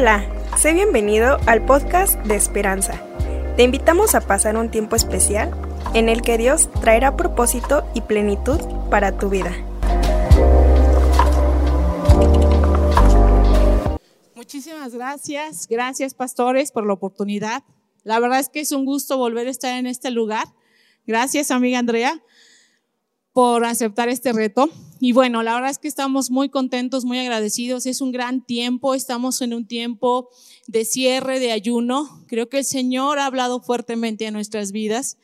Hola, sé bienvenido al podcast de Esperanza. Te invitamos a pasar un tiempo especial en el que Dios traerá propósito y plenitud para tu vida. Muchísimas gracias, gracias pastores por la oportunidad. La verdad es que es un gusto volver a estar en este lugar. Gracias amiga Andrea por aceptar este reto. Y bueno, la verdad es que estamos muy contentos, muy agradecidos. Es un gran tiempo, estamos en un tiempo de cierre, de ayuno. Creo que el Señor ha hablado fuertemente a nuestras vidas.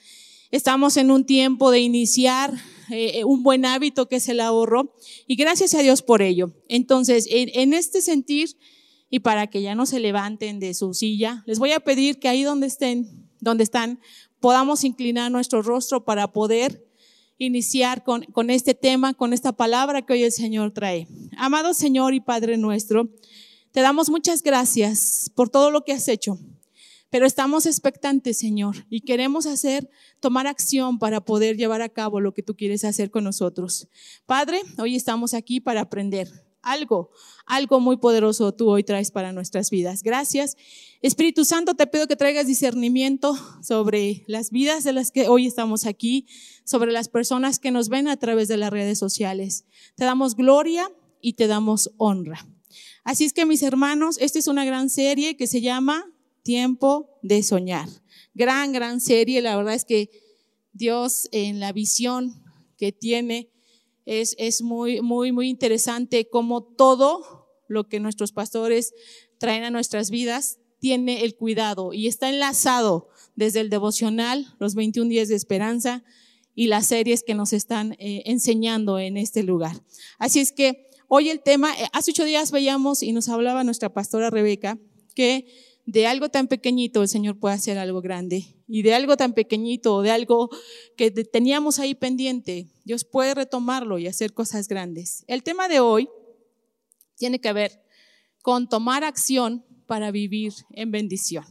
Estamos en un tiempo de iniciar eh, un buen hábito que es el ahorro y gracias a Dios por ello. Entonces, en, en este sentir y para que ya no se levanten de su silla, les voy a pedir que ahí donde estén, donde están, podamos inclinar nuestro rostro para poder iniciar con, con este tema, con esta palabra que hoy el Señor trae. Amado Señor y Padre nuestro, te damos muchas gracias por todo lo que has hecho, pero estamos expectantes, Señor, y queremos hacer, tomar acción para poder llevar a cabo lo que tú quieres hacer con nosotros. Padre, hoy estamos aquí para aprender algo, algo muy poderoso tú hoy traes para nuestras vidas. Gracias. Espíritu Santo, te pido que traigas discernimiento sobre las vidas de las que hoy estamos aquí, sobre las personas que nos ven a través de las redes sociales. Te damos gloria y te damos honra. Así es que mis hermanos, esta es una gran serie que se llama Tiempo de Soñar. Gran, gran serie. La verdad es que Dios en la visión que tiene es, es muy, muy, muy interesante cómo todo lo que nuestros pastores traen a nuestras vidas tiene el cuidado y está enlazado desde el devocional, los 21 días de esperanza y las series que nos están eh, enseñando en este lugar. Así es que hoy el tema, eh, hace ocho días veíamos y nos hablaba nuestra pastora Rebeca que de algo tan pequeñito el Señor puede hacer algo grande. Y de algo tan pequeñito, de algo que teníamos ahí pendiente, Dios puede retomarlo y hacer cosas grandes. El tema de hoy tiene que ver con tomar acción para vivir en bendición.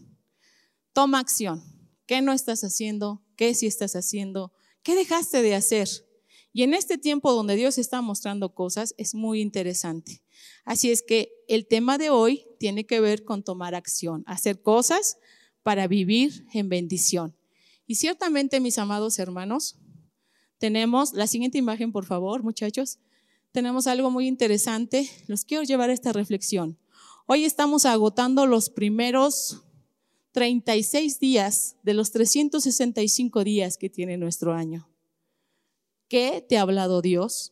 Toma acción. ¿Qué no estás haciendo? ¿Qué sí estás haciendo? ¿Qué dejaste de hacer? Y en este tiempo donde Dios está mostrando cosas es muy interesante. Así es que el tema de hoy tiene que ver con tomar acción, hacer cosas para vivir en bendición. Y ciertamente, mis amados hermanos, tenemos la siguiente imagen, por favor, muchachos. Tenemos algo muy interesante. Los quiero llevar a esta reflexión. Hoy estamos agotando los primeros 36 días de los 365 días que tiene nuestro año. ¿Qué te ha hablado Dios?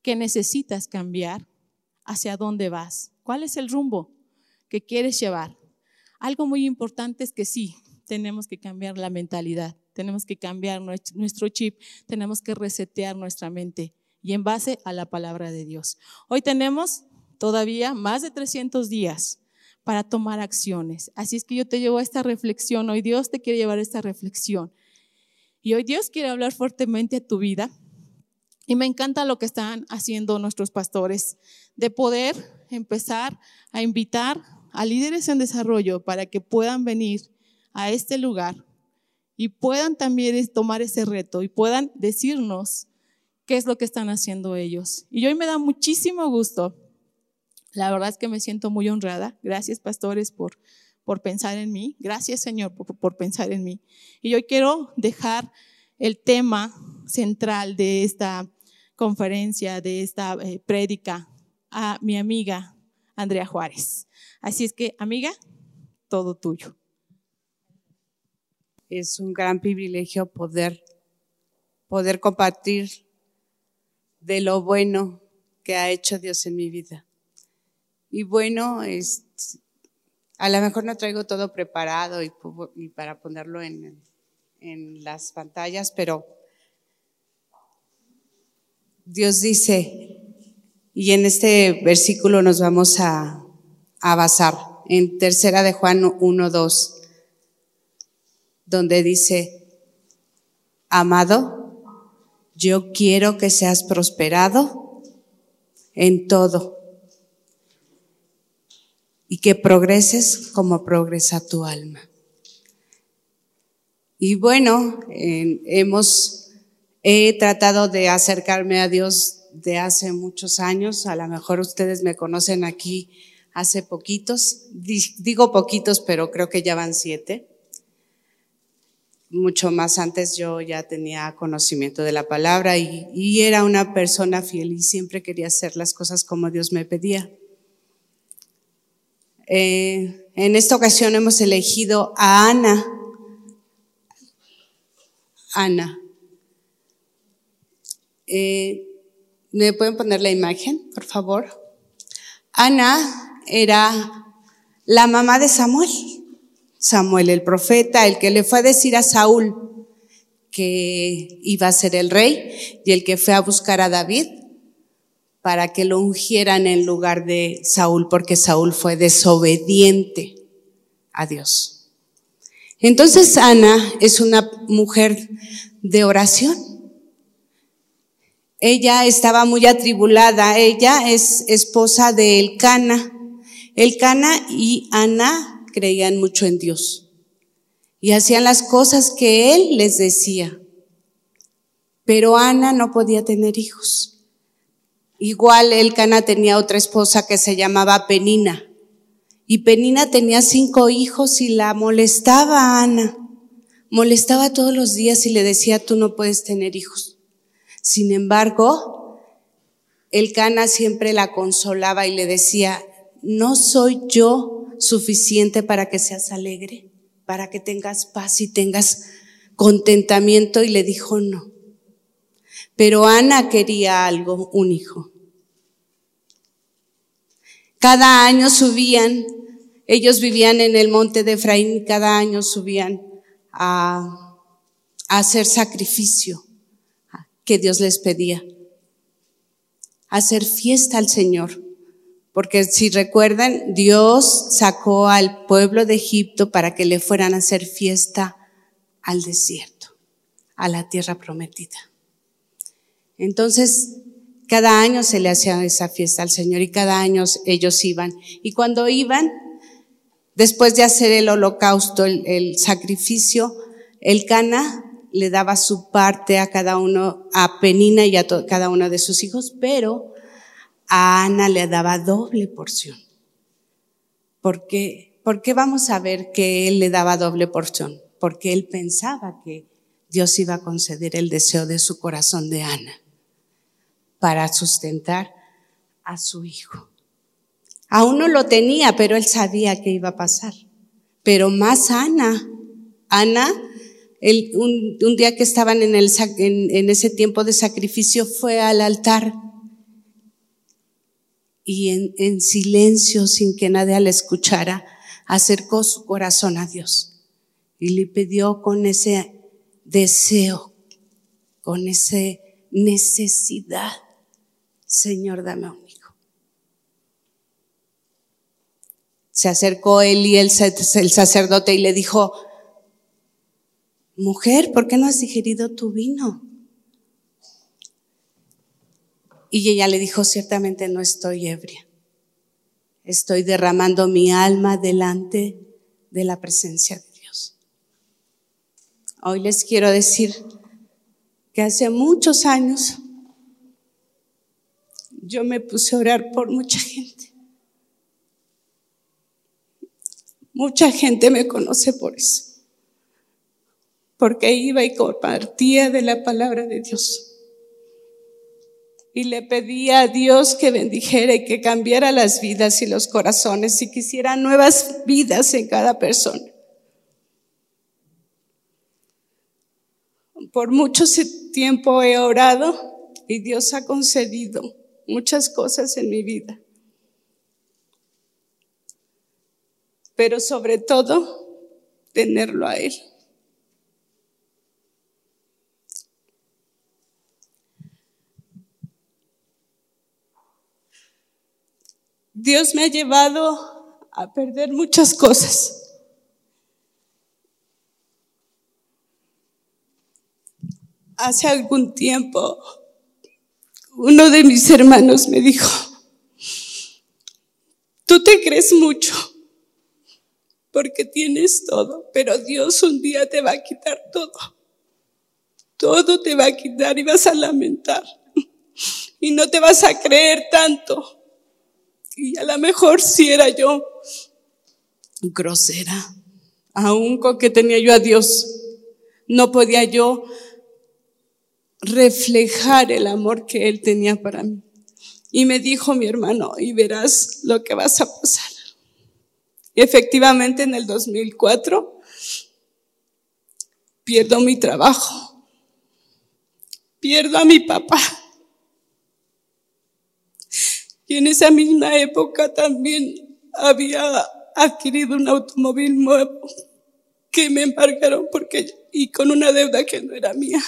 ¿Qué necesitas cambiar? hacia dónde vas, cuál es el rumbo que quieres llevar. Algo muy importante es que sí, tenemos que cambiar la mentalidad, tenemos que cambiar nuestro chip, tenemos que resetear nuestra mente y en base a la palabra de Dios. Hoy tenemos todavía más de 300 días para tomar acciones. Así es que yo te llevo a esta reflexión, hoy Dios te quiere llevar a esta reflexión. Y hoy Dios quiere hablar fuertemente a tu vida y me encanta lo que están haciendo nuestros pastores, de poder empezar a invitar a líderes en desarrollo para que puedan venir a este lugar y puedan también tomar ese reto y puedan decirnos qué es lo que están haciendo ellos. Y hoy me da muchísimo gusto. La verdad es que me siento muy honrada. Gracias, pastores, por, por pensar en mí. Gracias, Señor, por, por pensar en mí. Y hoy quiero dejar el tema central de esta conferencia, de esta eh, prédica a mi amiga Andrea Juárez. Así es que, amiga, todo tuyo. Es un gran privilegio poder, poder compartir de lo bueno que ha hecho Dios en mi vida. Y bueno, es, a lo mejor no traigo todo preparado y, y para ponerlo en, las pantallas, pero Dios dice, y en este versículo nos vamos a, a basar, en tercera de Juan 1, 2, donde dice, amado, yo quiero que seas prosperado en todo y que progreses como progresa tu alma. Y bueno, hemos He tratado de acercarme a Dios de hace muchos años, a lo mejor ustedes me conocen aquí hace poquitos, digo poquitos, pero creo que ya van siete. Mucho más antes yo ya tenía conocimiento de la palabra y, era una persona fiel y siempre quería hacer las cosas como Dios me pedía. Eh, en esta ocasión hemos elegido a Ana. Ana. Eh, ¿Me pueden poner la imagen, por favor? Ana era la mamá de Samuel. Samuel el profeta, el que le fue a decir a Saúl que iba a ser el rey y el que fue a buscar a David para que lo ungieran en lugar de Saúl, porque Saúl fue desobediente a Dios. Entonces Ana es una mujer de oración. Ella estaba muy atribulada. Ella es esposa de Elcana. Elcana y Ana creían mucho en Dios y hacían las cosas que él les decía. Pero Ana no podía tener hijos. Igual Elcana tenía otra esposa que se llamaba Penina. Y Penina tenía cinco hijos y la molestaba a Ana. Molestaba todos los días y le decía, tú no puedes tener hijos. Sin embargo, Elcana siempre la consolaba y le decía, ¿no soy yo suficiente para que seas alegre? Para que tengas paz y tengas contentamiento. Y le dijo, no. Pero Ana quería algo, un hijo. Cada año subían, ellos vivían en el monte de Efraín y cada año subían a, hacer sacrificio que Dios les pedía, a hacer fiesta al Señor. Porque si recuerdan, Dios sacó al pueblo de Egipto para que le fueran a hacer fiesta al desierto, a la tierra prometida. Entonces, cada año se le hacía esa fiesta al Señor y cada año ellos iban. Y cuando iban, después de hacer el holocausto, el, sacrificio, el Cana le daba su parte a cada uno, a Penina y a cada uno de sus hijos, pero a Ana le daba doble porción. ¿Por qué? ¿Por qué vamos a ver que él le daba doble porción? Porque él pensaba que Dios iba a conceder el deseo de su corazón de Ana para sustentar a su hijo. Aún no lo tenía, pero él sabía que iba a pasar. Pero más Ana, Ana, un, día que estaban en, ese tiempo de sacrificio, fue al altar y en, en, silencio, sin que nadie la escuchara, acercó su corazón a Dios y le pidió con ese deseo, con esa necesidad Señor, dame un hijo. Se acercó él y el, el sacerdote y le dijo, mujer, ¿por qué no has digerido tu vino? Y ella le dijo, ciertamente no estoy ebria. Estoy derramando mi alma delante de la presencia de Dios. Hoy les quiero decir que hace muchos años yo me puse a orar por mucha gente. Mucha gente me conoce por eso. Porque iba y compartía de la palabra de Dios. Y le pedía a Dios que bendijera y que cambiara las vidas y los corazones y quisiera nuevas vidas en cada persona. Por mucho tiempo he orado y Dios ha concedido muchas cosas en mi vida. Pero sobre todo, tenerlo a Él. Dios me ha llevado a perder muchas cosas. Hace algún tiempo uno de mis hermanos me dijo, tú te crees mucho porque tienes todo, pero Dios un día te va a quitar todo. Todo te va a quitar y vas a lamentar. Y no te vas a creer tanto. Y a lo mejor si era yo grosera, aún con que tenía yo a Dios, no podía yo reflejar el amor que Él tenía para mí. Y me dijo mi hermano, y verás lo que vas a pasar. Efectivamente en el 2004 pierdo mi trabajo, pierdo a mi papá. Y en esa misma época también había adquirido un automóvil nuevo que me embargaron porque y con una deuda que no era mía.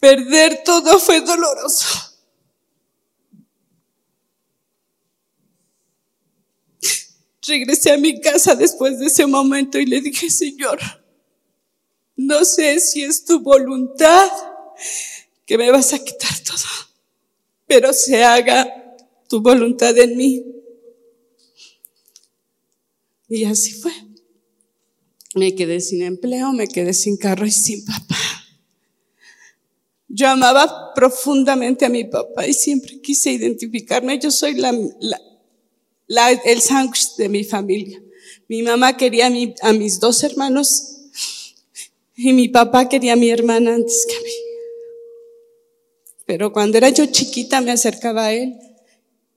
Perder todo fue doloroso. Regresé a mi casa después de ese momento y le dije, Señor, no sé si es tu voluntad que me vas a quitar todo, pero se haga tu voluntad en mí. Y así fue. Me quedé sin empleo, me quedé sin carro y sin papá. Yo amaba profundamente a mi papá y siempre quise identificarme. Yo soy la, la, el sándwich de mi familia. Mi mamá quería a, a mis dos hermanos y mi papá quería a mi hermana antes que a mí. Pero cuando era yo chiquita me acercaba a él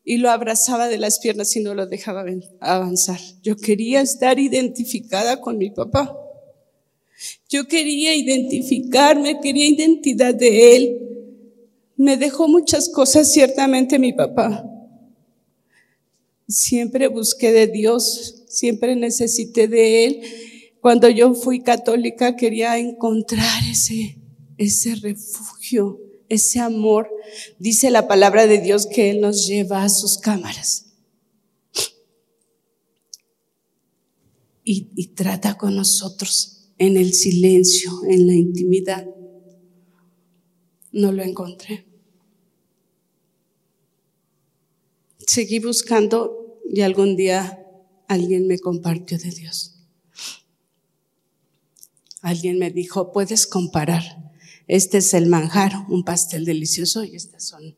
y lo abrazaba de las piernas y no lo dejaba avanzar. Yo quería estar identificada con mi papá. Yo quería identificarme, quería identidad de él. Me dejó muchas cosas ciertamente mi papá. Siempre busqué de Dios, siempre necesité de él. Cuando yo fui católica quería encontrar ese, ese refugio ese amor, dice la palabra de Dios que Él nos lleva a sus cámaras. Y, trata con nosotros en el silencio, en la intimidad. No lo encontré. Seguí buscando y algún día alguien me compartió de Dios. Alguien me dijo, puedes comparar este es el manjar, un pastel delicioso y este son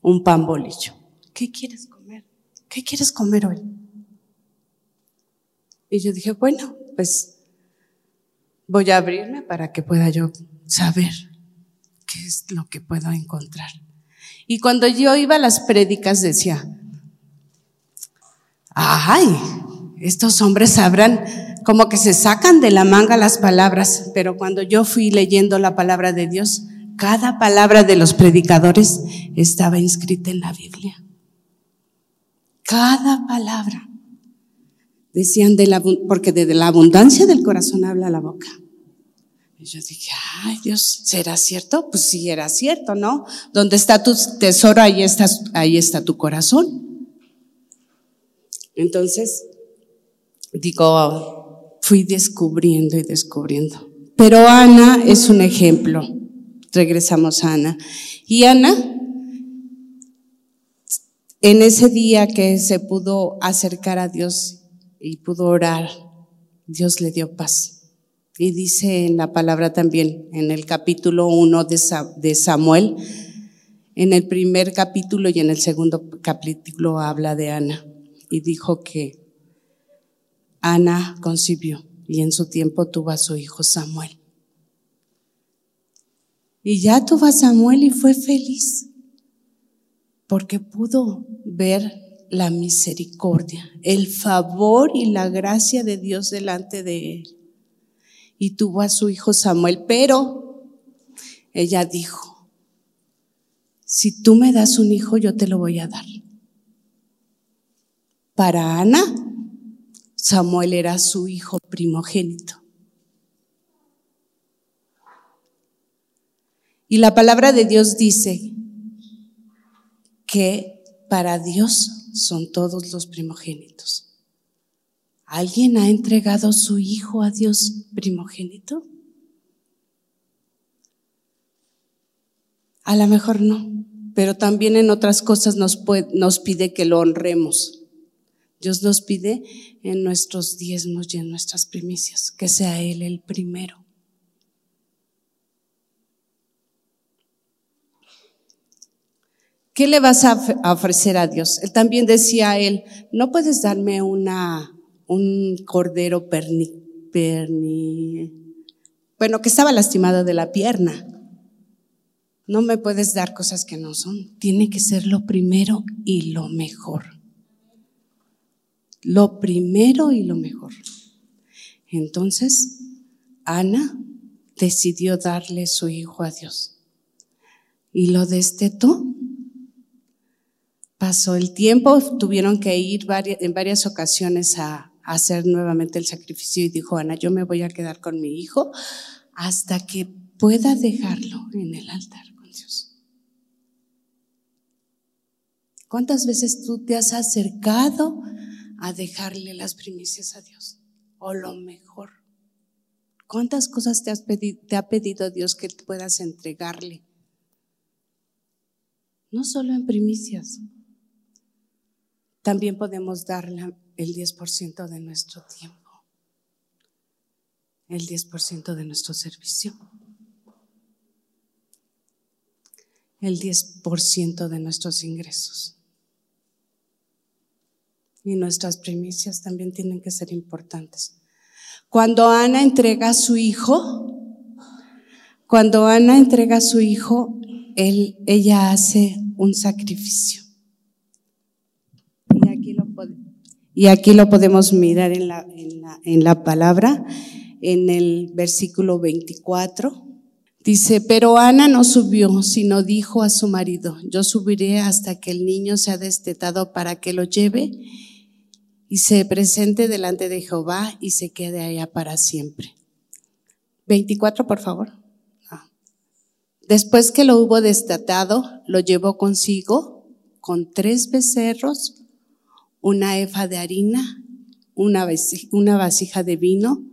un pan bolillo. ¿Qué quieres comer? ¿Qué quieres comer hoy? Y yo dije, bueno, pues voy a abrirme para que pueda yo saber qué es lo que puedo encontrar. Y cuando yo iba a las prédicas decía, ay, estos hombres sabrán como que se sacan de la manga las palabras, pero cuando yo fui leyendo la palabra de Dios, cada palabra de los predicadores estaba inscrita en la Biblia. Cada palabra. Decían de la, porque de la abundancia del corazón habla la boca. Y yo dije, ay Dios, ¿será cierto? Pues sí, era cierto, ¿no? Donde está tu tesoro, ahí está, ahí está tu corazón. Entonces, digo, fui descubriendo y descubriendo. Pero Ana es un ejemplo. Regresamos a Ana. Y Ana, en ese día que se pudo acercar a Dios y pudo orar, Dios le dio paz. Y dice en la palabra también, en el capítulo 1 de Samuel, en el primer capítulo y en el segundo capítulo habla de Ana. Y dijo que Ana concibió y en su tiempo tuvo a su hijo Samuel. Y ya tuvo a Samuel y fue feliz porque pudo ver la misericordia, el favor y la gracia de Dios delante de él. Y tuvo a su hijo Samuel, pero ella dijo, si tú me das un hijo, yo te lo voy a dar. Para Ana, Samuel era su hijo primogénito. Y la palabra de Dios dice que para Dios son todos los primogénitos. ¿Alguien ha entregado su hijo a Dios primogénito? A lo mejor no, pero también en otras cosas nos, nos pide que lo honremos. Dios nos pide en nuestros diezmos y en nuestras primicias, que sea Él el primero. ¿Qué le vas a ofrecer a Dios? Él también decía a él, no puedes darme una, un cordero perni, perni, bueno, que estaba lastimado de la pierna. No me puedes dar cosas que no son. Tiene que ser lo primero y lo mejor. Lo primero y lo mejor. Entonces, Ana decidió darle su hijo a Dios y lo destetó. Pasó el tiempo, tuvieron que ir en varias ocasiones a, hacer nuevamente el sacrificio y dijo Ana, yo me voy a quedar con mi hijo hasta que pueda dejarlo en el altar con Dios. ¿Cuántas veces tú te has acercado a dejarle las primicias a Dios? O lo mejor. ¿Cuántas cosas te, has pedido, te ha pedido Dios que puedas entregarle? no solo en primicias, también podemos darle el 10% de nuestro tiempo, el 10% de nuestro servicio, el 10% de nuestros ingresos. Y nuestras primicias también tienen que ser importantes. Cuando Ana entrega a su hijo, cuando Ana entrega a su hijo, él, ella hace un sacrificio. Y aquí lo, y aquí lo podemos mirar en la, en, la, en la palabra, en el versículo 24. Dice, pero Ana no subió, sino dijo a su marido, yo subiré hasta que el niño sea destetado para que lo lleve y se presente delante de Jehová y se quede allá para siempre. 24, por favor. Después que lo hubo destatado, lo llevó consigo con tres becerros, una efa de harina, una vasija, de vino,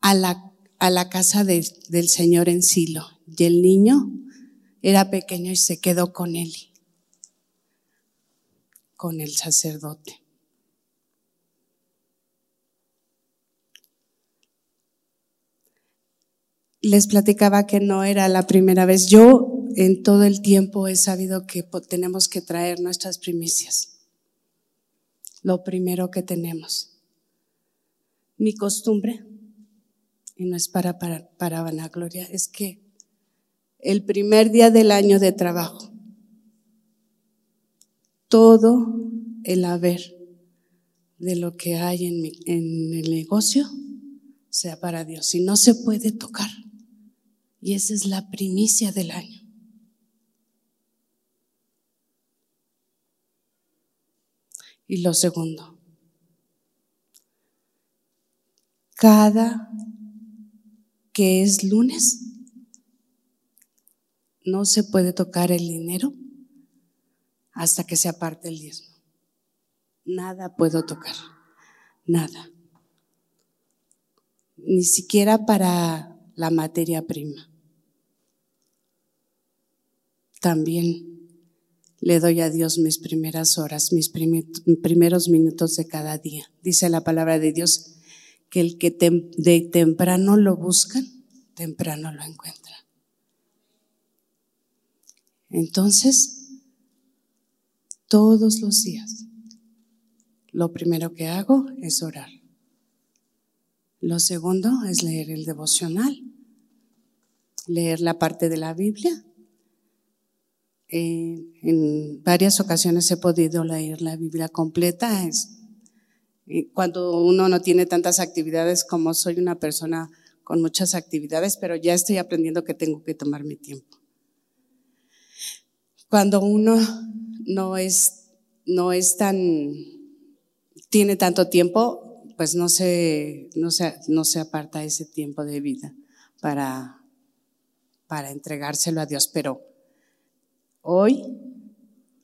a la, casa del Señor en Silo. Y el niño era pequeño y se quedó con él, con el sacerdote. Les platicaba que no era la primera vez. Yo en todo el tiempo he sabido que tenemos que traer nuestras primicias. Lo primero que tenemos. Mi costumbre, y no es para, para, para vanagloria, es que el primer día del año de trabajo, todo el haber de lo que hay en, en el negocio sea para Dios. Y no se puede tocar. Y esa es la primicia del año. Y lo segundo, cada que es lunes, no se puede tocar el dinero hasta que se aparte el diezmo. Nada puedo tocar, nada. Ni siquiera para la materia prima también le doy a Dios mis primeras horas, mis primeros minutos de cada día. Dice la palabra de Dios que el que de temprano lo buscan, temprano lo encuentra. Entonces, todos los días, lo primero que hago es orar. Lo segundo es leer el devocional, leer la parte de la Biblia eh, en varias ocasiones he podido leer la Biblia completa. Cuando uno no tiene tantas actividades como soy una persona con muchas actividades, pero ya estoy aprendiendo que tengo que tomar mi tiempo. Cuando uno no es, no es tan, tiene tanto tiempo, pues no se, no se, no se aparta ese tiempo de vida para, para entregárselo a Dios, pero Hoy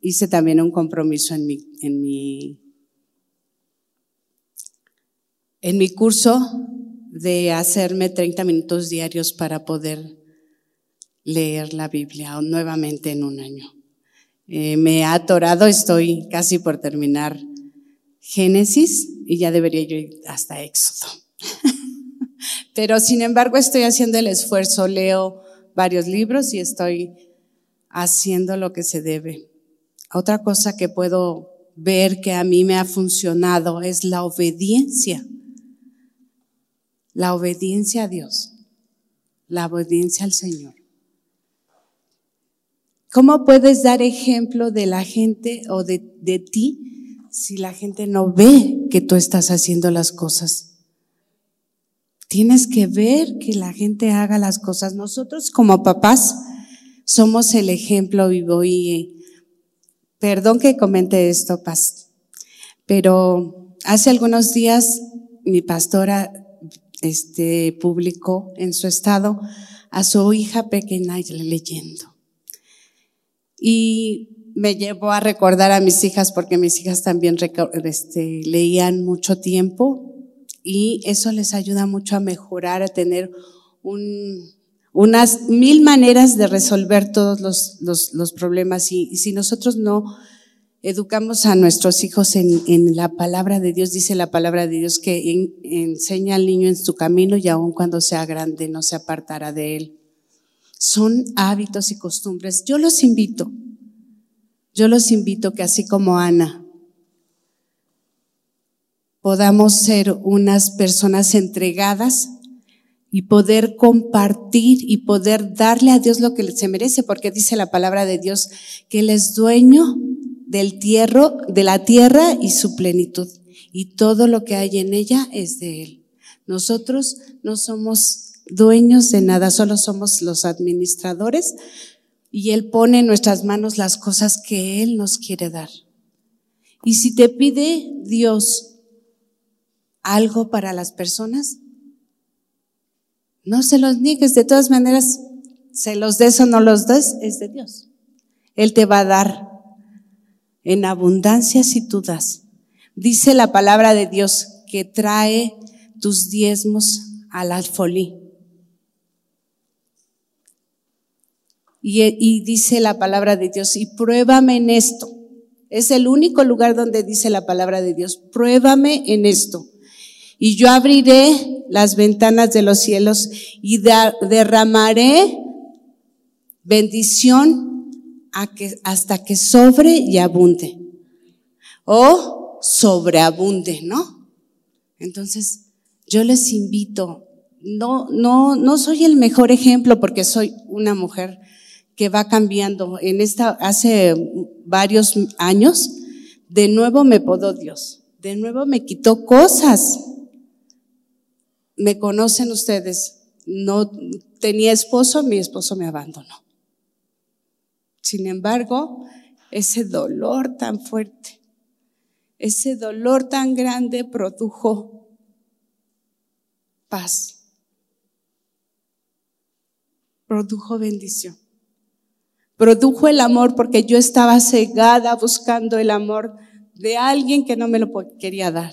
hice también un compromiso en mi, en mi, en mi curso de hacerme 30 minutos diarios para poder leer la Biblia nuevamente en un año. Eh, me ha atorado, estoy casi por terminar Génesis y ya debería ir hasta Éxodo. Pero sin embargo estoy haciendo el esfuerzo, leo varios libros y estoy haciendo lo que se debe. Otra cosa que puedo ver que a mí me ha funcionado es la obediencia. La obediencia a Dios. La obediencia al Señor. ¿Cómo puedes dar ejemplo de la gente o de, de ti si la gente no ve que tú estás haciendo las cosas? Tienes que ver que la gente haga las cosas. Nosotros como papás somos el ejemplo vivo y perdón que comente esto, Paz, pero hace algunos días mi pastora este, publicó en su estado a su hija pequeña leyendo. Y me llevó a recordar a mis hijas porque mis hijas también este, leían mucho tiempo y eso les ayuda mucho a mejorar, a tener unas mil maneras de resolver todos los, problemas. Y, si nosotros no educamos a nuestros hijos en, la palabra de Dios, dice la palabra de Dios que enseña al niño en su camino y aun cuando sea grande no se apartará de él. Son hábitos y costumbres. Yo los invito, yo los invito que así como Ana, podamos ser unas personas entregadas y poder compartir y poder darle a Dios lo que se merece, porque dice la palabra de Dios que Él es dueño del tierro, de la tierra y su plenitud, y todo lo que hay en ella es de Él. Nosotros no somos dueños de nada, solo somos los administradores, y Él pone en nuestras manos las cosas que Él nos quiere dar. Y si te pide Dios algo para las personas, no se los niegues. De todas maneras, se los des o no los des, es de Dios. Él te va a dar en abundancia si tú das. Dice la palabra de Dios que trae tus diezmos alfolí. Y, y, dice la palabra de Dios, y pruébame en esto. Es el único lugar donde dice la palabra de Dios, pruébame en esto y yo abriré las ventanas de los cielos y derramaré bendición hasta que sobre y abunde. O sobreabunde, ¿no? Entonces, yo les invito, no, no, no soy el mejor ejemplo porque soy una mujer que va cambiando. En esta, hace varios años, de nuevo me podó Dios. De nuevo me quitó cosas me conocen ustedes, no tenía esposo, mi esposo me abandonó. Sin embargo, ese dolor tan fuerte, ese dolor tan grande produjo paz, produjo bendición, produjo el amor porque yo estaba cegada buscando el amor de alguien que no me lo quería dar,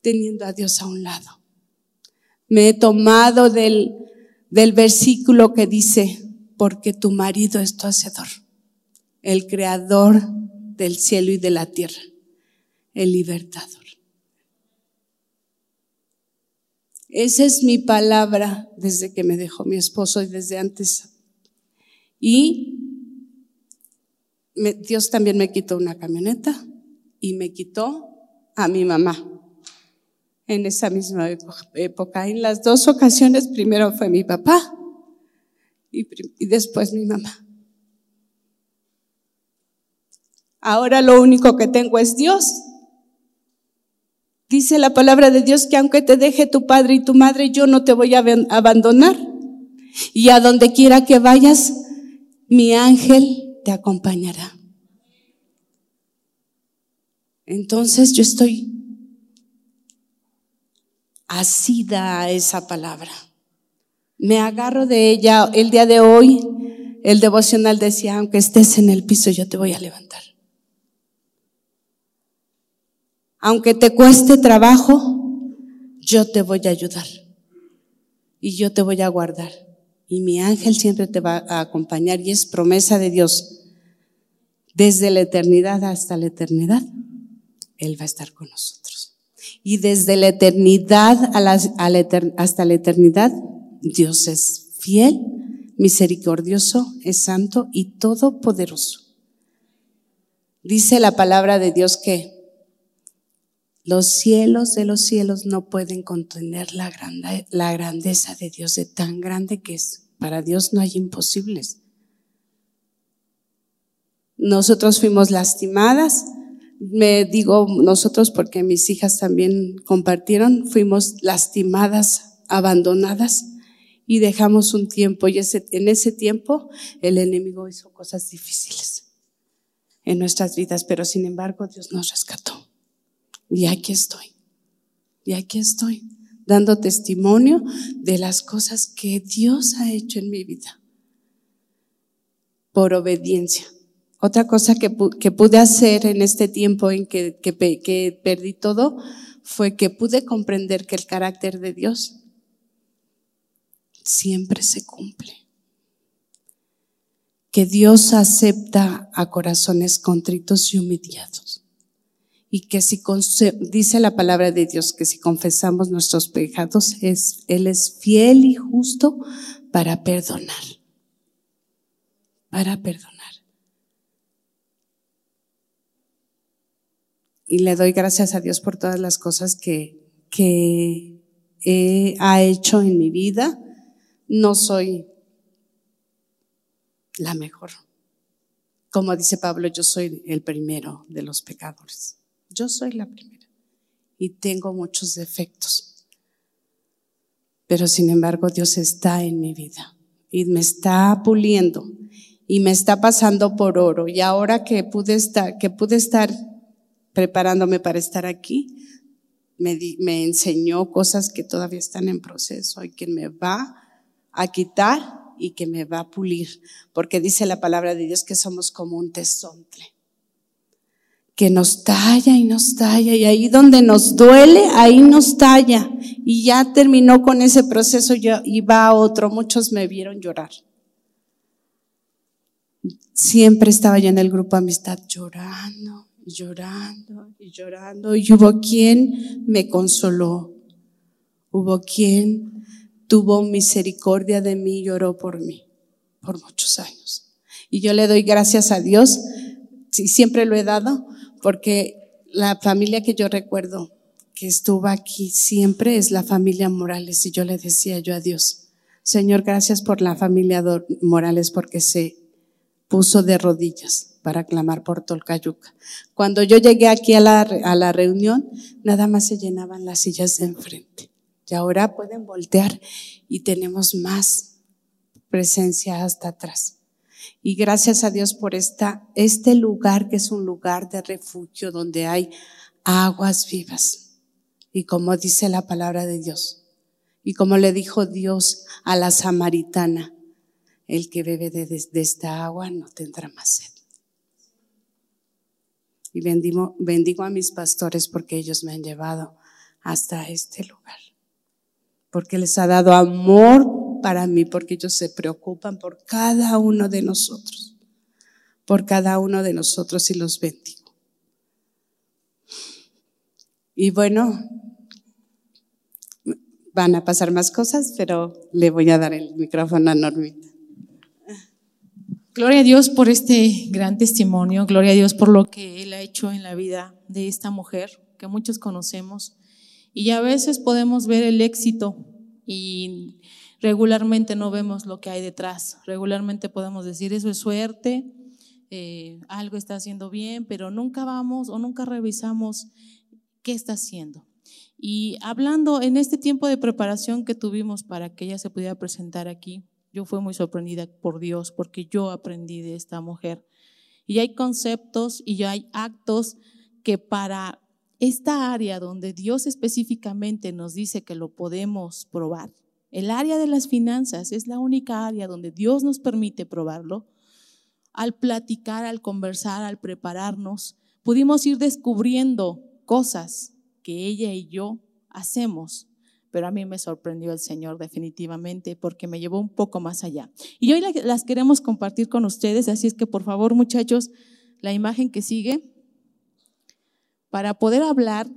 teniendo a Dios a un lado. Me he tomado del, del versículo que dice, porque tu marido es tu hacedor, el creador del cielo y de la tierra, el libertador. Esa es mi palabra desde que me dejó mi esposo y desde antes. Y Dios también me quitó una camioneta y me quitó a mi mamá en esa misma época. En las dos ocasiones, primero fue mi papá y, después mi mamá. Ahora lo único que tengo es Dios. Dice la palabra de Dios que aunque te deje tu padre y tu madre, yo no te voy a abandonar. Y a donde quiera que vayas, mi ángel te acompañará. Entonces yo estoy así da esa palabra. Me agarro de ella. El día de hoy, el devocional decía, aunque estés en el piso, yo te voy a levantar. Aunque te cueste trabajo, yo te voy a ayudar. Y yo te voy a guardar. Y mi ángel siempre te va a acompañar y es promesa de Dios. Desde la eternidad hasta la eternidad, Él va a estar con nosotros. Y desde la eternidad hasta la eternidad, Dios es fiel, misericordioso, es santo y todopoderoso. Dice la palabra de Dios que los cielos de los cielos no pueden contener la, la grandeza de Dios, de tan grande que es. Para Dios no hay imposibles. Nosotros fuimos lastimadas, me digo nosotros porque mis hijas también compartieron, fuimos lastimadas, abandonadas y dejamos un tiempo y en ese tiempo el enemigo hizo cosas difíciles en nuestras vidas, pero sin embargo Dios nos rescató. Y aquí estoy, y aquí estoy, dando testimonio de las cosas que Dios ha hecho en mi vida por obediencia. Otra cosa que, pude hacer en este tiempo en que, que perdí todo fue que pude comprender que el carácter de Dios siempre se cumple. Que Dios acepta a corazones contritos y humillados. Y que si dice la palabra de Dios que si confesamos nuestros pecados, es, Él es fiel y justo para perdonar. Para perdonar. Y le doy gracias a Dios por todas las cosas que, que ha hecho en mi vida. No soy la mejor. Como dice Pablo, yo soy el primero de los pecadores. Yo soy la primera y tengo muchos defectos. Pero sin embargo Dios está en mi vida y me está puliendo y me está pasando por oro. Y ahora que pude estar, que pude estar preparándome para estar aquí, me, enseñó cosas que todavía están en proceso y que me va a quitar y que me va a pulir, porque dice la palabra de Dios que somos como un tesontle, que nos talla y nos talla, y ahí donde nos duele, ahí nos talla, y ya terminó con ese proceso y va a otro, muchos me vieron llorar. Siempre estaba yo en el grupo Amistad llorando, llorando y llorando. Y hubo quien me consoló. Hubo quien tuvo misericordia de mí y lloró por mí por muchos años. Y yo le doy gracias a Dios, y siempre lo he dado, porque la familia que yo recuerdo que estuvo aquí siempre es la familia Morales. Y yo le decía yo a Dios, Señor, gracias por la familia Morales, porque se puso de rodillas para clamar por Tolcayuca. Cuando yo llegué aquí a la, a la reunión, nada más se llenaban las sillas de enfrente. Y ahora pueden voltear y tenemos más presencia hasta atrás. Y gracias a Dios por esta, este lugar que es un lugar de refugio donde hay aguas vivas. Y como dice la palabra de Dios, y como le dijo Dios a la samaritana, el que bebe de, esta agua no tendrá más sed y bendigo, bendigo a mis pastores porque ellos me han llevado hasta este lugar. Porque les ha dado amor para mí, porque ellos se preocupan por cada uno de nosotros, por cada uno de nosotros y los bendigo. Y bueno, van a pasar más cosas, pero le voy a dar el micrófono a Normita. Gloria a Dios por este gran testimonio, gloria a Dios por lo que Él ha hecho en la vida de esta mujer que muchos conocemos. Y a veces podemos ver el éxito y regularmente no vemos lo que hay detrás. Regularmente podemos decir, eso es suerte, eh, algo está haciendo bien, pero nunca vamos o nunca revisamos qué está haciendo. Y hablando en este tiempo de preparación que tuvimos para que ella se pudiera presentar aquí, yo fui muy sorprendida por Dios porque yo aprendí de esta mujer. Y hay conceptos y hay actos que para esta área donde Dios específicamente nos dice que lo podemos probar, el área de las finanzas es la única área donde Dios nos permite probarlo. Al platicar, al conversar, al prepararnos, pudimos ir descubriendo cosas que ella y yo hacemos pero a mí me sorprendió el Señor definitivamente porque me llevó un poco más allá. Y hoy las queremos compartir con ustedes, así es que por favor muchachos, la imagen que sigue, para poder hablar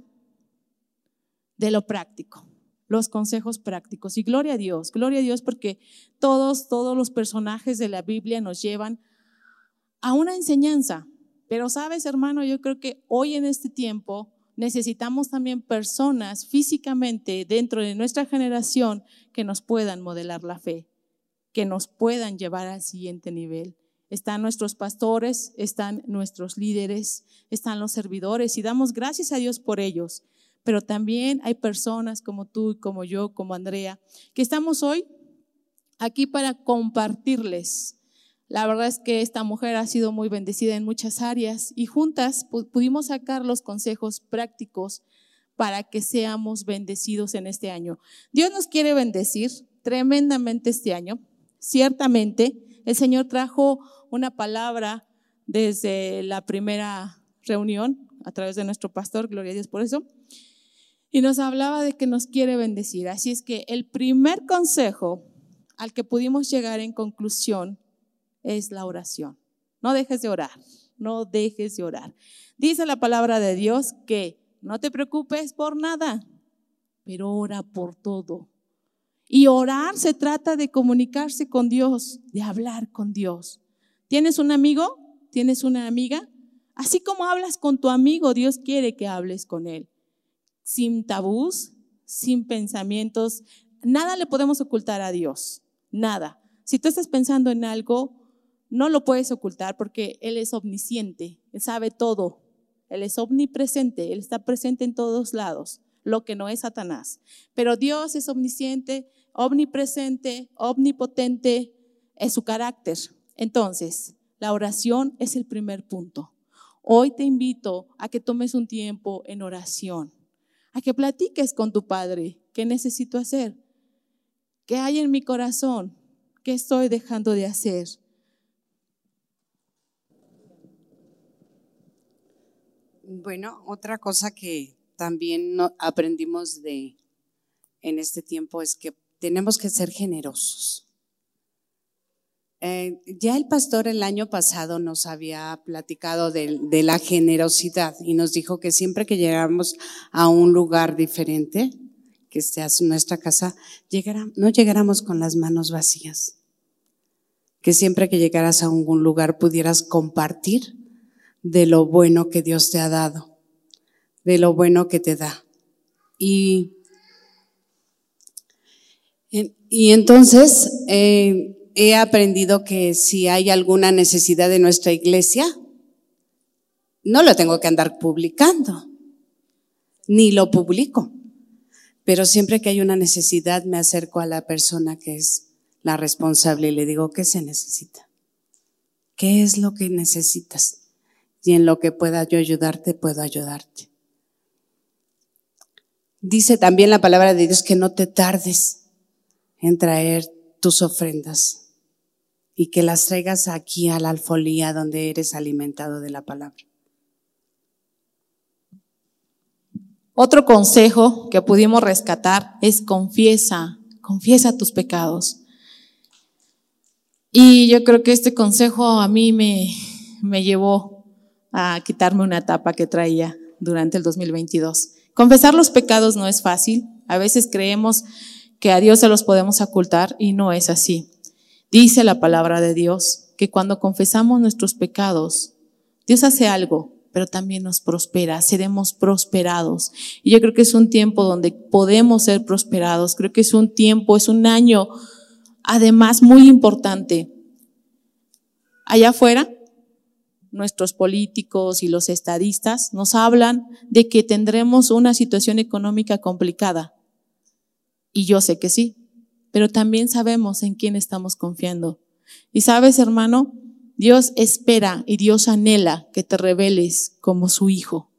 de lo práctico. los consejos prácticos. Y gloria a Dios, gloria a Dios porque todos, todos los personajes de la Biblia nos llevan a una enseñanza. Pero sabes, hermano, yo creo que hoy en este tiempo necesitamos también personas físicamente dentro de nuestra generación que nos puedan modelar la fe, que nos puedan llevar al siguiente nivel. Están nuestros pastores, están nuestros líderes, están los servidores y damos gracias a Dios por ellos. Pero también hay personas como tú, como yo, como Andrea, que estamos hoy aquí para compartirles. La verdad es que esta mujer ha sido muy bendecida en muchas áreas y juntas pudimos sacar los consejos prácticos para que seamos bendecidos en este año. Dios nos quiere bendecir tremendamente este año. Ciertamente, el Señor trajo una palabra desde la primera reunión a través de nuestro pastor, gloria a Dios por eso, y nos hablaba de que nos quiere bendecir. Así es que el primer consejo al que pudimos llegar en conclusión es la oración. No dejes de orar, no dejes de orar. Dice la palabra de Dios que no te preocupes por nada, pero ora por todo. Y orar se trata de comunicarse con Dios, de hablar con Dios. ¿Tienes un amigo? ¿Tienes una amiga? Así como hablas con tu amigo, Dios quiere que hables con él. Sin tabús, sin pensamientos, nada le podemos ocultar a Dios, nada. Si tú estás pensando en algo, no lo puedes ocultar porque Él es omnisciente, Él sabe todo, Él es omnipresente, Él está presente en todos lados, lo que no es Satanás. Pero Dios es omnisciente, omnipresente, omnipotente, es su carácter. Entonces, la oración es el primer punto. Hoy te invito a que tomes un tiempo en oración, a que platiques con tu Padre. ¿Qué necesito hacer? ¿Qué hay en mi corazón? ¿Qué estoy dejando de hacer? Bueno, otra cosa que también aprendimos de en este tiempo es que tenemos que ser generosos. Eh, ya el pastor el año pasado nos había platicado de, la generosidad y nos dijo que siempre que llegáramos a un lugar diferente, que sea nuestra casa, no llegáramos con las manos vacías. Que siempre que llegaras a algún lugar pudieras compartir de lo bueno que Dios te ha dado, de lo bueno que te da. Y, y entonces, eh, he aprendido que si hay alguna necesidad de nuestra iglesia, no lo tengo que andar publicando, ni lo publico. Pero siempre que hay una necesidad, me acerco a la persona que es la responsable y le digo, ¿qué se necesita? ¿Qué es lo que necesitas? Y en lo que pueda yo ayudarte, puedo ayudarte. Dice también la palabra de Dios que no te tardes en traer tus ofrendas y que las traigas aquí a la alfolía donde eres alimentado de la palabra. Otro consejo que pudimos rescatar es confiesa, confiesa tus pecados. Y yo creo que este consejo a mí me, me llevó a quitarme una tapa que traía durante el 2022. Confesar los pecados no es fácil. A veces creemos que a Dios se los podemos ocultar y no es así. Dice la palabra de Dios que cuando confesamos nuestros pecados, Dios hace algo, pero también nos prospera, seremos prosperados. Y yo creo que es un tiempo donde podemos ser prosperados. Creo que es un tiempo, es un año, además, muy importante. Allá afuera, nuestros políticos y los estadistas nos hablan de que tendremos una situación económica complicada. Y yo sé que sí, pero también sabemos en quién estamos confiando. Y sabes, hermano, Dios espera y Dios anhela que te reveles como su hijo.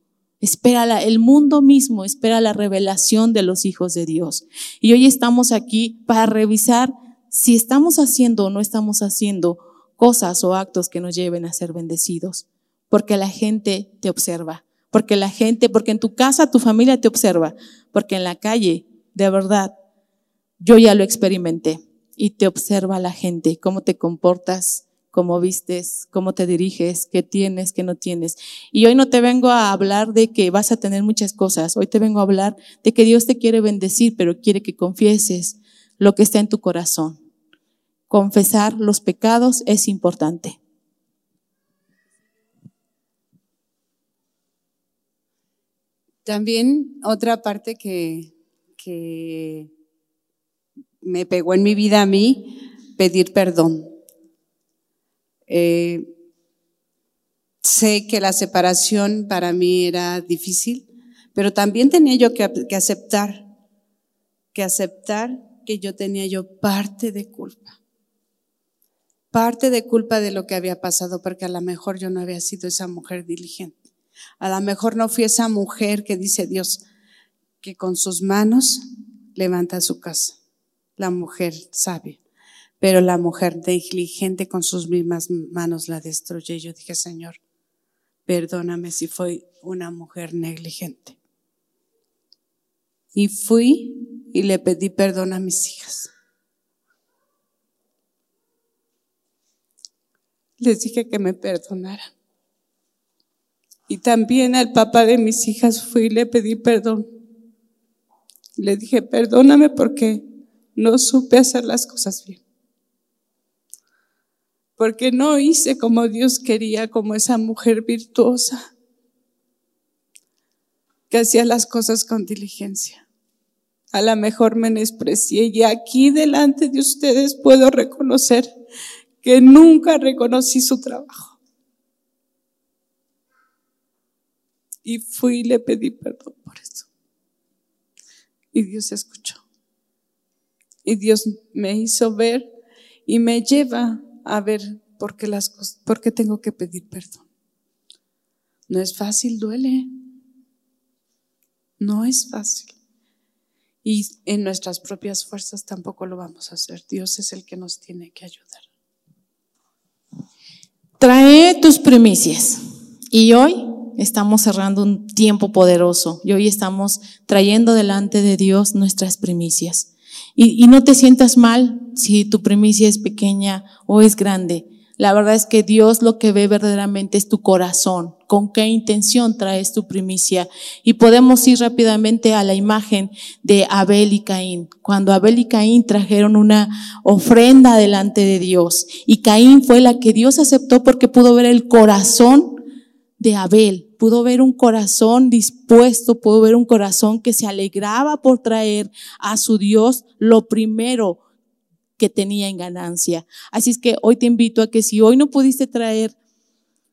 Espera el mundo mismo, espera la revelación de los hijos de Dios. Y hoy estamos aquí para revisar si estamos haciendo o no estamos haciendo cosas o actos que nos lleven a ser bendecidos. Porque la gente te observa. Porque la gente, porque en tu casa tu familia te observa. Porque en la calle, de verdad, yo ya lo experimenté y te observa la gente, cómo te comportas, cómo vistes, cómo te diriges, qué tienes, qué no tienes. Y hoy no te vengo a hablar de que vas a tener muchas cosas, hoy te vengo a hablar de que Dios te quiere bendecir, pero quiere que confieses lo que está en tu corazón. Confesar los pecados es importante. También otra parte que, que me pegó en mi vida a mí, pedir perdón. Eh, sé que la separación para mí era difícil, pero también tenía yo que, que aceptar, que aceptar que yo tenía yo parte de culpa. Parte de culpa de lo que había pasado, porque a lo mejor yo no había sido esa mujer diligente. A lo mejor no fui esa mujer que dice Dios, que con sus manos levanta su casa. La mujer sabia pero la mujer negligente con sus mismas manos la destruye. Yo dije, Señor, perdóname si fui una mujer negligente. Y fui y le pedí perdón a mis hijas. Les dije que me perdonaran. Y también al papá de mis hijas fui y le pedí perdón. Le dije, perdóname porque no supe hacer las cosas bien porque no hice como Dios quería, como esa mujer virtuosa que hacía las cosas con diligencia. A lo mejor me desprecié y aquí delante de ustedes puedo reconocer que nunca reconocí su trabajo. Y fui y le pedí perdón por eso. Y Dios escuchó. Y Dios me hizo ver y me lleva a ver por qué, las cosas, por qué tengo que pedir perdón. No es fácil, duele. No es fácil. Y en nuestras propias fuerzas tampoco lo vamos a hacer. Dios es el que nos tiene que ayudar. Trae tus primicias. Y hoy estamos cerrando un tiempo poderoso. Y hoy estamos trayendo delante de Dios nuestras primicias. Y, no te sientas mal si tu primicia es pequeña o es grande. La verdad es que Dios lo que ve verdaderamente es tu corazón, con qué intención traes tu primicia. Y podemos ir rápidamente a la imagen de Abel y Caín. Cuando Abel y Caín trajeron una ofrenda delante de Dios y Caín fue la que Dios aceptó porque pudo ver el corazón de Abel pudo ver un corazón dispuesto, pudo ver un corazón que se alegraba por traer a su Dios lo primero que tenía en ganancia. Así es que hoy te invito a que si hoy no pudiste traer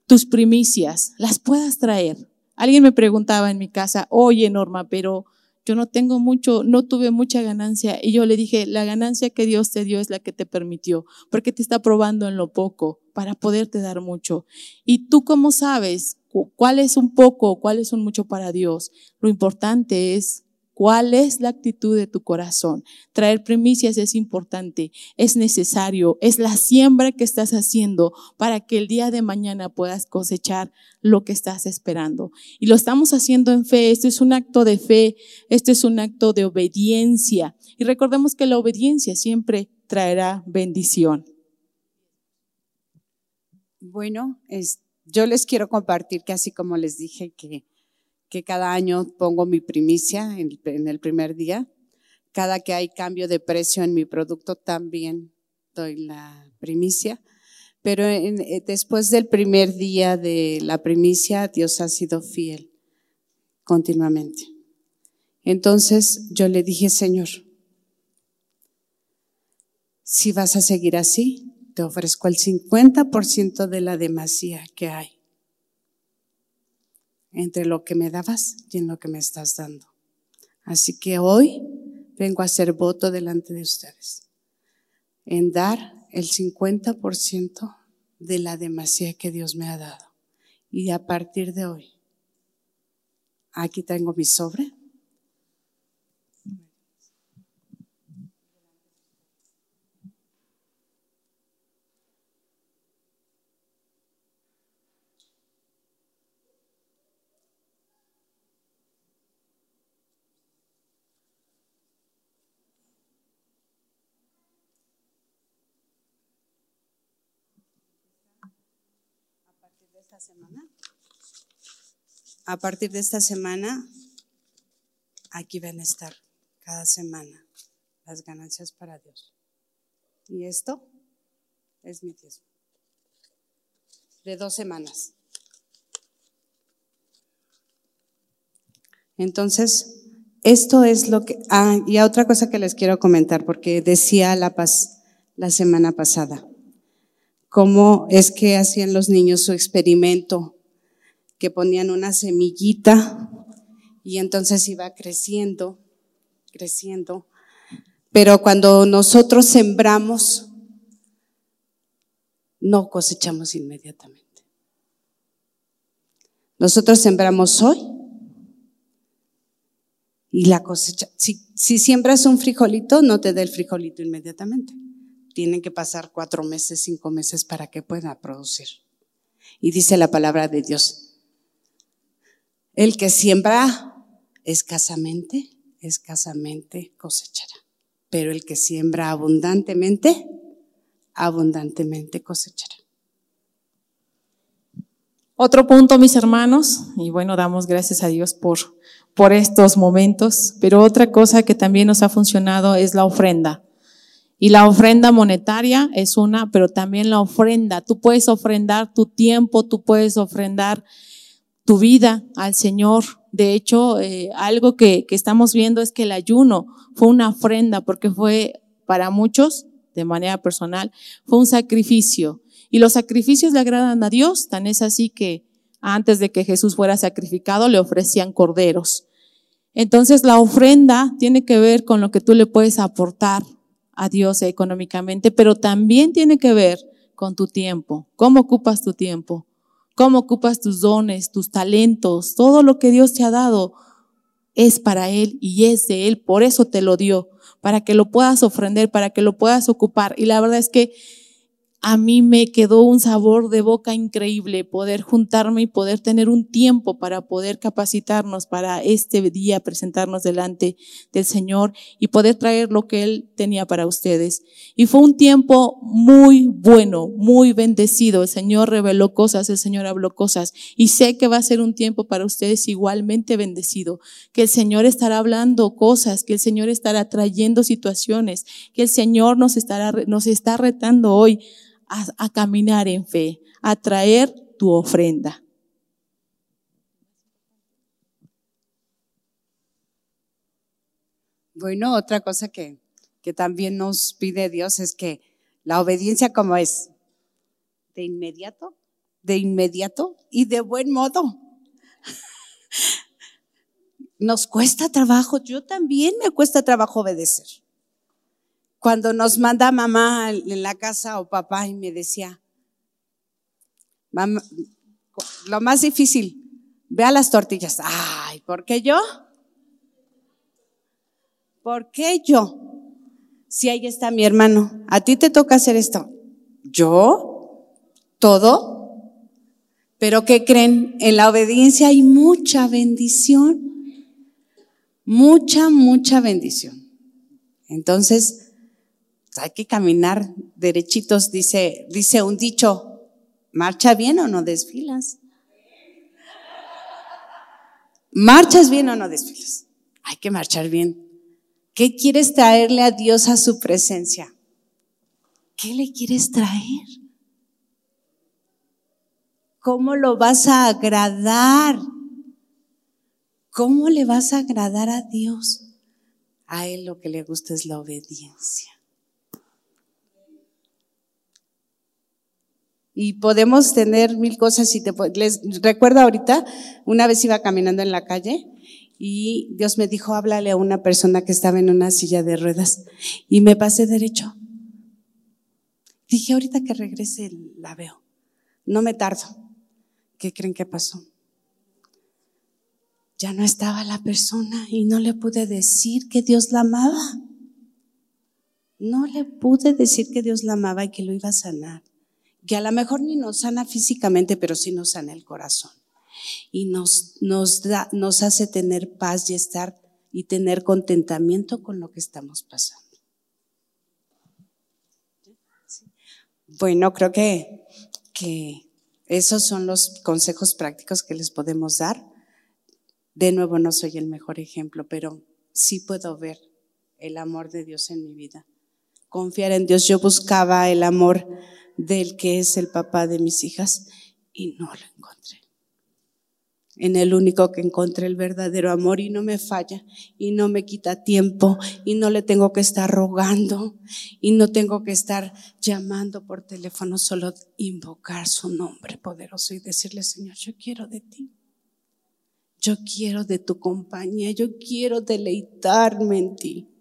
tus primicias, las puedas traer. Alguien me preguntaba en mi casa, oye Norma, pero yo no tengo mucho, no tuve mucha ganancia. Y yo le dije, la ganancia que Dios te dio es la que te permitió, porque te está probando en lo poco para poderte dar mucho. Y tú cómo sabes cuál es un poco, cuál es un mucho para Dios. Lo importante es cuál es la actitud de tu corazón. Traer primicias es importante, es necesario, es la siembra que estás haciendo para que el día de mañana puedas cosechar lo que estás esperando. Y lo estamos haciendo en fe, esto es un acto de fe, esto es un acto de obediencia. Y recordemos que la obediencia siempre traerá bendición. Bueno, es yo les quiero compartir que así como les dije que, que cada año pongo mi primicia en, el primer día, cada que hay cambio de precio en mi producto también doy la primicia. Pero eh, después del primer día de la primicia, Dios ha sido fiel continuamente. Entonces yo le dije, Señor, si vas a seguir así, te ofrezco el 50% de la demasía que hay entre lo que me dabas y en lo que me estás dando. Así que hoy vengo a hacer voto delante de ustedes en dar el 50% de la demasía que Dios me ha dado. Y a partir de hoy, aquí tengo mi sobre esta semana, a partir de esta semana, aquí van a estar cada semana las ganancias para Dios. Y esto es mi diezmo. De dos semanas. Entonces, esto es lo que... Ah, y otra cosa que les quiero comentar, porque decía La Paz la semana pasada, cómo es que hacían los niños su experimento, que ponían una semillita y entonces iba creciendo, creciendo. Pero cuando nosotros sembramos, no cosechamos inmediatamente. Nosotros sembramos hoy y la cosecha. Si, si siembras un frijolito, no te da el frijolito inmediatamente. Tienen que pasar cuatro meses, cinco meses para que pueda producir. Y dice la palabra de Dios, el que siembra escasamente, escasamente cosechará. Pero el que siembra abundantemente, abundantemente cosechará. Otro punto, mis hermanos, y bueno, damos gracias a Dios por, por estos momentos, pero otra cosa que también nos ha funcionado es la ofrenda. Y la ofrenda monetaria es una, pero también la ofrenda. Tú puedes ofrendar tu tiempo, tú puedes ofrendar tu vida al Señor. De hecho, eh, algo que, que estamos viendo es que el ayuno fue una ofrenda porque fue para muchos, de manera personal, fue un sacrificio. Y los sacrificios le agradan a Dios, tan es así que antes de que Jesús fuera sacrificado le ofrecían corderos. Entonces la ofrenda tiene que ver con lo que tú le puedes aportar a Dios económicamente, pero también tiene que ver con tu tiempo. ¿Cómo ocupas tu tiempo? ¿Cómo ocupas tus dones, tus talentos? Todo lo que Dios te ha dado es para Él y es de Él. Por eso te lo dio, para que lo puedas ofrender, para que lo puedas ocupar. Y la verdad es que a mí me quedó un sabor de boca increíble poder juntarme y poder tener un tiempo para poder capacitarnos para este día, presentarnos delante del Señor y poder traer lo que Él tenía para ustedes. Y fue un tiempo muy bueno, muy bendecido. El Señor reveló cosas, el Señor habló cosas y sé que va a ser un tiempo para ustedes igualmente bendecido, que el Señor estará hablando cosas, que el Señor estará trayendo situaciones, que el Señor nos estará, nos está retando hoy a, caminar en fe, a traer tu ofrenda. Bueno, otra cosa que, que también nos pide Dios es que la obediencia como es de inmediato, de inmediato y de buen modo. Nos cuesta trabajo, yo también me cuesta trabajo obedecer cuando nos manda mamá en la casa o papá y me decía, lo más difícil, vea las tortillas. Ay, ¿por qué yo? ¿Por qué yo? Si ahí está mi hermano, a ti te toca hacer esto. ¿Yo? ¿Todo? Pero ¿qué creen? En la obediencia hay mucha bendición. Mucha, mucha bendición. Entonces, hay que caminar derechitos, dice, dice un dicho, marcha bien o no desfilas. ¿Marchas bien o no desfilas? Hay que marchar bien. ¿Qué quieres traerle a Dios a su presencia? ¿Qué le quieres traer? ¿Cómo lo vas a agradar? ¿Cómo le vas a agradar a Dios? A Él lo que le gusta es la obediencia. Y podemos tener mil cosas. Y te, les recuerdo ahorita, una vez iba caminando en la calle y Dios me dijo, háblale a una persona que estaba en una silla de ruedas y me pasé derecho. Dije, ahorita que regrese la veo. No me tardo. ¿Qué creen que pasó? Ya no estaba la persona y no le pude decir que Dios la amaba. No le pude decir que Dios la amaba y que lo iba a sanar que a lo mejor ni nos sana físicamente, pero sí nos sana el corazón. Y nos, nos, da, nos hace tener paz y estar y tener contentamiento con lo que estamos pasando. Bueno, creo que, que Esos son los consejos prácticos que les podemos dar. De nuevo, no soy el mejor ejemplo, pero sí puedo ver el amor de Dios en mi vida. Confiar en Dios. Yo buscaba el amor del que es el papá de mis hijas y no lo encontré. En el único que encontré el verdadero amor y no me falla y no me quita tiempo y no le tengo que estar rogando y no tengo que estar llamando por teléfono, solo invocar su nombre poderoso y decirle, Señor, yo quiero de ti. Yo quiero de tu compañía, yo quiero deleitarme en ti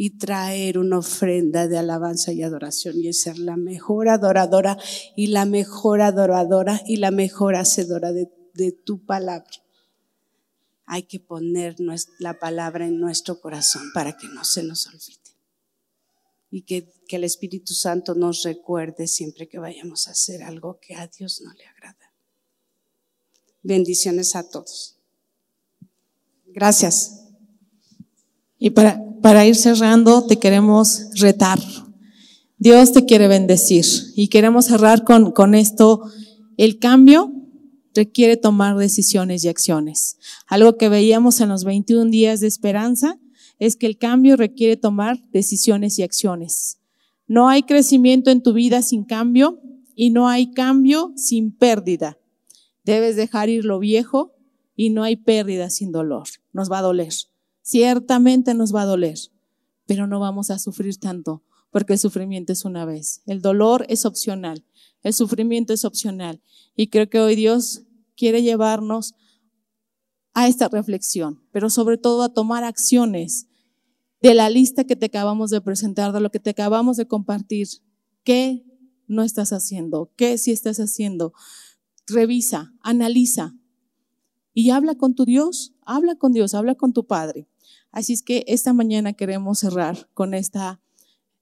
y traer una ofrenda de alabanza y adoración y ser la mejor adoradora y la mejor adoradora y la mejor hacedora de, tu palabra. Hay que poner la palabra en nuestro corazón para que no se nos olvide y que el Espíritu Santo nos recuerde siempre que vayamos a hacer algo que a Dios no le agrada. Bendiciones a todos. Gracias. Y para, para ir cerrando, te queremos retar. Dios te quiere bendecir y queremos cerrar con, con esto. El cambio requiere tomar decisiones y acciones. Algo que veíamos en los 21 días de esperanza es que el cambio requiere tomar decisiones y acciones. No hay crecimiento en tu vida sin cambio y no hay cambio sin pérdida. Debes dejar ir lo viejo y no hay pérdida sin dolor. Nos va a doler. Ciertamente nos va a doler, pero no vamos a sufrir tanto porque el sufrimiento es una vez. El dolor es opcional, el sufrimiento es opcional. Y creo que hoy Dios quiere llevarnos a esta reflexión, pero sobre todo a tomar acciones de la lista que te acabamos de presentar, de lo que te acabamos de compartir. ¿Qué no estás haciendo? ¿Qué sí estás haciendo? Revisa, analiza y habla con tu Dios, habla con Dios, habla con tu Padre. Así es que esta mañana queremos cerrar con esta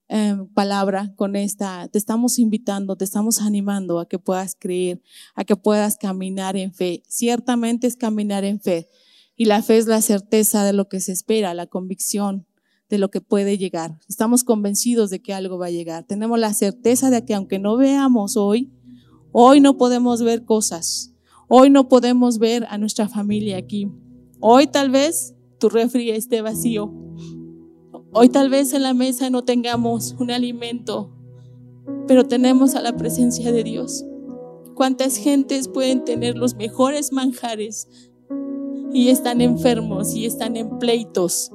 em, palabra, con esta, te estamos invitando, te estamos animando a que puedas creer, a que puedas caminar en fe. Ciertamente es caminar en fe. Y la fe es la certeza de lo que se espera, la convicción de lo que puede llegar. Estamos convencidos de que algo va a llegar. Tenemos la certeza de que aunque no veamos hoy, hoy no podemos ver cosas. Hoy no podemos ver a nuestra familia aquí. Hoy tal vez tu refri esté vacío. Hoy tal vez en la mesa no tengamos un alimento, pero tenemos a la presencia de Dios. ¿Cuántas gentes pueden tener los mejores manjares y están enfermos y están en pleitos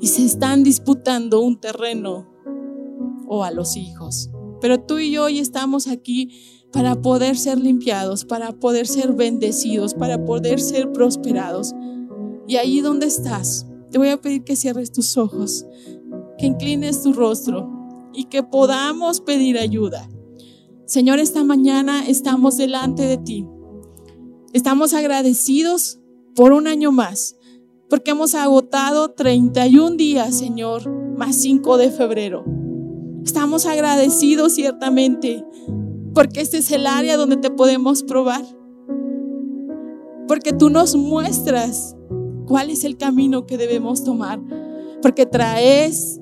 y se están disputando un terreno o a los hijos? Pero tú y yo hoy estamos aquí para poder ser limpiados, para poder ser bendecidos, para poder ser prosperados. Y ahí donde estás, te voy a pedir que cierres tus ojos, que inclines tu rostro y que podamos pedir ayuda. Señor, esta mañana estamos delante de ti. Estamos agradecidos por un año más, porque hemos agotado 31 días, Señor, más 5 de febrero. Estamos agradecidos ciertamente, porque este es el área donde te podemos probar. Porque tú nos muestras cuál es el camino que debemos tomar, porque traes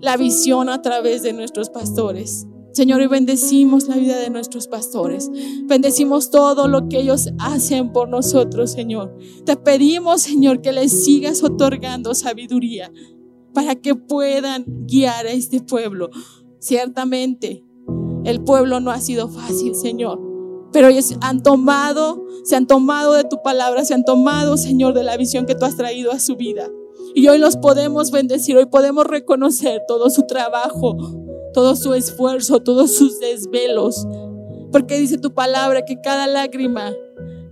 la visión a través de nuestros pastores. Señor, y bendecimos la vida de nuestros pastores. Bendecimos todo lo que ellos hacen por nosotros, Señor. Te pedimos, Señor, que les sigas otorgando sabiduría para que puedan guiar a este pueblo. Ciertamente, el pueblo no ha sido fácil, Señor pero ellos han tomado, se han tomado de tu palabra, se han tomado, Señor, de la visión que tú has traído a su vida. Y hoy los podemos bendecir, hoy podemos reconocer todo su trabajo, todo su esfuerzo, todos sus desvelos. Porque dice tu palabra que cada lágrima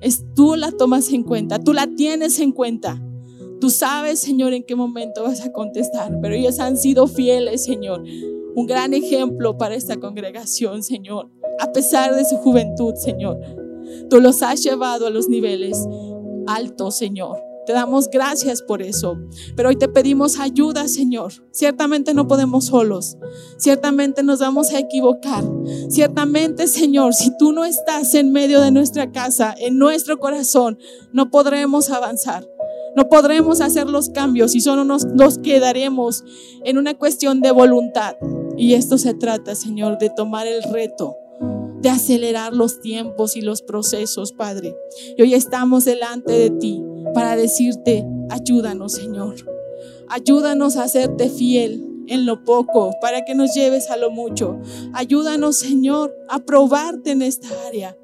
es tú la tomas en cuenta, tú la tienes en cuenta. Tú sabes, Señor, en qué momento vas a contestar, pero ellos han sido fieles, Señor. Un gran ejemplo para esta congregación, Señor a pesar de su juventud, Señor. Tú los has llevado a los niveles altos, Señor. Te damos gracias por eso. Pero hoy te pedimos ayuda, Señor. Ciertamente no podemos solos. Ciertamente nos vamos a equivocar. Ciertamente, Señor, si tú no estás en medio de nuestra casa, en nuestro corazón, no podremos avanzar. No podremos hacer los cambios y solo nos, nos quedaremos en una cuestión de voluntad. Y esto se trata, Señor, de tomar el reto de acelerar los tiempos y los procesos, Padre. Y hoy estamos delante de ti para decirte, ayúdanos, Señor. Ayúdanos a hacerte fiel en lo poco para que nos lleves a lo mucho. Ayúdanos, Señor, a probarte en esta área.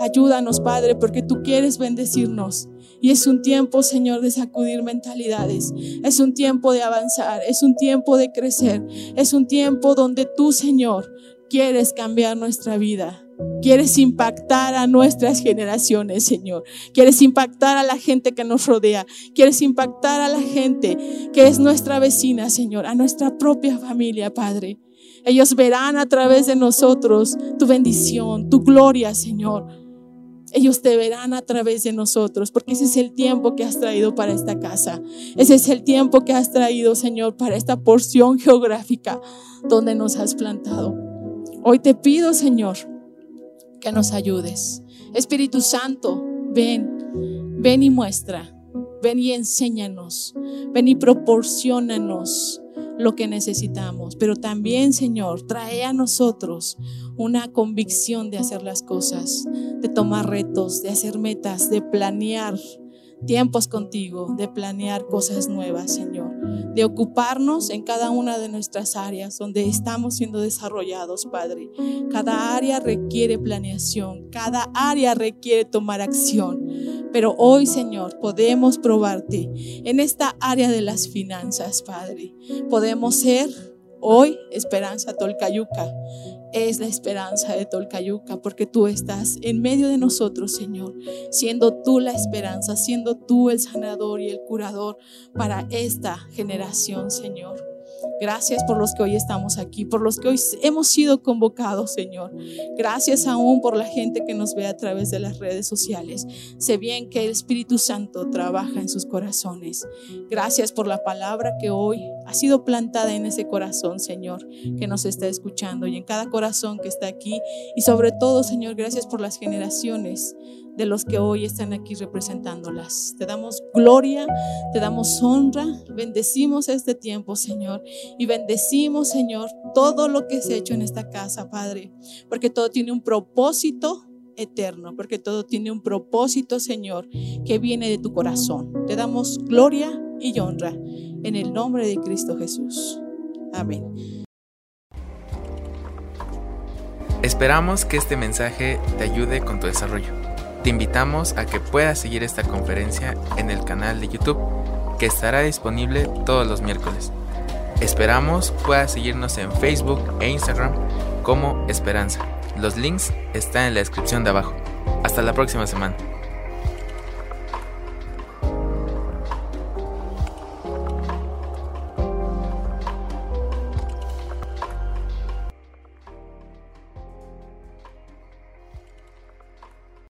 Ayúdanos, Padre, porque tú quieres bendecirnos. Y es un tiempo, Señor, de sacudir mentalidades. Es un tiempo de avanzar. Es un tiempo de crecer. Es un tiempo donde tú, Señor, quieres cambiar nuestra vida. Quieres impactar a nuestras generaciones, Señor. Quieres impactar a la gente que nos rodea. Quieres impactar a la gente que es nuestra vecina, Señor, a nuestra propia familia, Padre. Ellos verán a través de nosotros tu bendición, tu gloria, Señor. Ellos te verán a través de nosotros, porque ese es el tiempo que has traído para esta casa. Ese es el tiempo que has traído, Señor, para esta porción geográfica donde nos has plantado. Hoy te pido, Señor, que nos ayudes. Espíritu Santo, ven, ven y muestra, ven y enséñanos, ven y proporcionanos lo que necesitamos, pero también, Señor, trae a nosotros una convicción de hacer las cosas, de tomar retos, de hacer metas, de planear tiempos contigo, de planear cosas nuevas, Señor, de ocuparnos en cada una de nuestras áreas donde estamos siendo desarrollados, Padre. Cada área requiere planeación, cada área requiere tomar acción. Pero hoy, Señor, podemos probarte en esta área de las finanzas, Padre. Podemos ser hoy Esperanza Tolcayuca es la esperanza de Tolcayuca, porque tú estás en medio de nosotros, Señor, siendo tú la esperanza, siendo tú el sanador y el curador para esta generación, Señor. Gracias por los que hoy estamos aquí, por los que hoy hemos sido convocados, Señor. Gracias aún por la gente que nos ve a través de las redes sociales. Sé bien que el Espíritu Santo trabaja en sus corazones. Gracias por la palabra que hoy ha sido plantada en ese corazón, Señor, que nos está escuchando y en cada corazón que está aquí. Y sobre todo, Señor, gracias por las generaciones de los que hoy están aquí representándolas. Te damos gloria, te damos honra, bendecimos este tiempo, Señor, y bendecimos, Señor, todo lo que se ha hecho en esta casa, Padre, porque todo tiene un propósito eterno, porque todo tiene un propósito, Señor, que viene de tu corazón. Te damos gloria y honra en el nombre de Cristo Jesús. Amén. Esperamos que este mensaje te ayude con tu desarrollo. Te invitamos a que puedas seguir esta conferencia en el canal de YouTube que estará disponible todos los miércoles. Esperamos puedas seguirnos en Facebook e Instagram como Esperanza. Los links están en la descripción de abajo. Hasta la próxima semana.